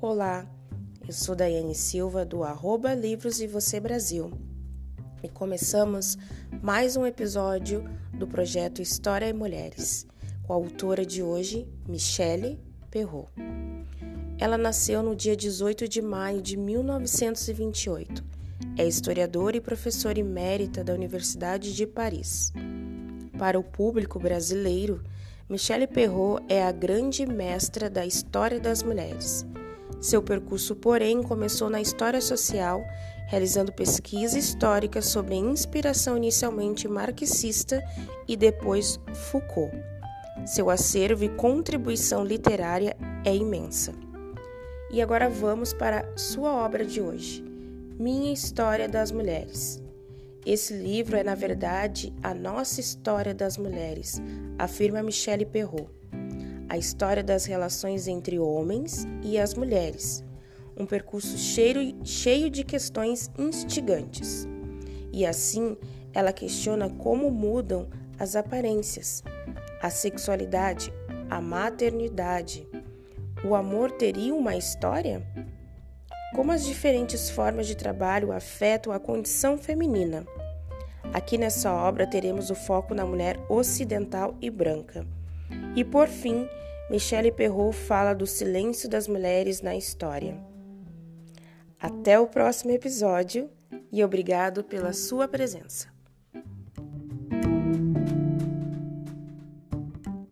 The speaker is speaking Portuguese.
Olá, eu sou Daiane Silva do arroba Livros e Você Brasil e começamos mais um episódio do projeto História e Mulheres com a autora de hoje, Michele Perrault. Ela nasceu no dia 18 de maio de 1928. É historiadora e professora emérita da Universidade de Paris. Para o público brasileiro, Michele Perrault é a grande mestra da história das mulheres seu percurso, porém, começou na história social, realizando pesquisa histórica sobre inspiração inicialmente marxista e depois Foucault. Seu acervo e contribuição literária é imensa. E agora vamos para sua obra de hoje, Minha História das Mulheres. Esse livro é, na verdade, a nossa história das mulheres, afirma Michelle Perrault a história das relações entre homens e as mulheres, um percurso cheio, cheio de questões instigantes. E assim, ela questiona como mudam as aparências, a sexualidade, a maternidade. O amor teria uma história? Como as diferentes formas de trabalho afetam a condição feminina. Aqui nessa obra teremos o foco na mulher ocidental e branca. E por fim, Michelle Perrault fala do silêncio das mulheres na história. Até o próximo episódio e obrigado pela sua presença.